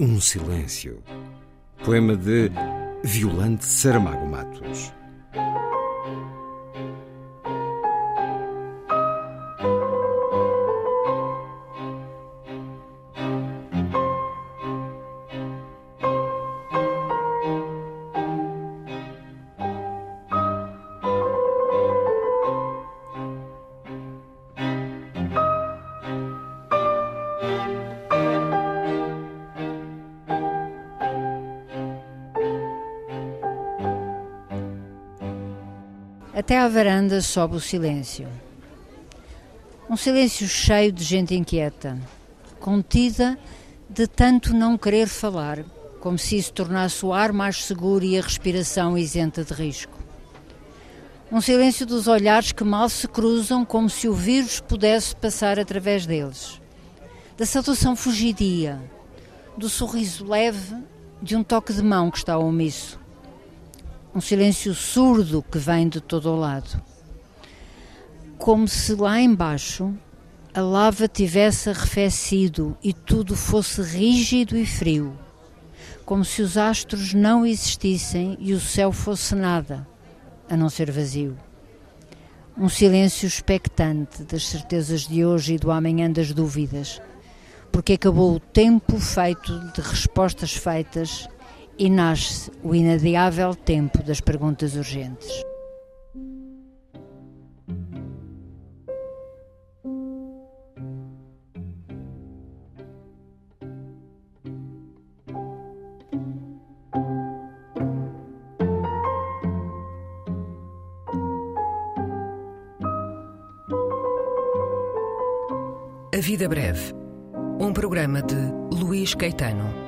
Um Silêncio. Poema de Violante Saramago Matos. Até à varanda sobe o silêncio. Um silêncio cheio de gente inquieta, contida de tanto não querer falar, como se isso tornasse o ar mais seguro e a respiração isenta de risco. Um silêncio dos olhares que mal se cruzam, como se o vírus pudesse passar através deles. Da saudação fugidia, do sorriso leve de um toque de mão que está omisso um silêncio surdo que vem de todo o lado. Como se lá embaixo a lava tivesse arrefecido e tudo fosse rígido e frio, como se os astros não existissem e o céu fosse nada, a não ser vazio. Um silêncio expectante das certezas de hoje e do amanhã das dúvidas, porque acabou o tempo feito de respostas feitas e nasce o inadiável tempo das perguntas urgentes. A Vida Breve, um programa de Luís Caetano.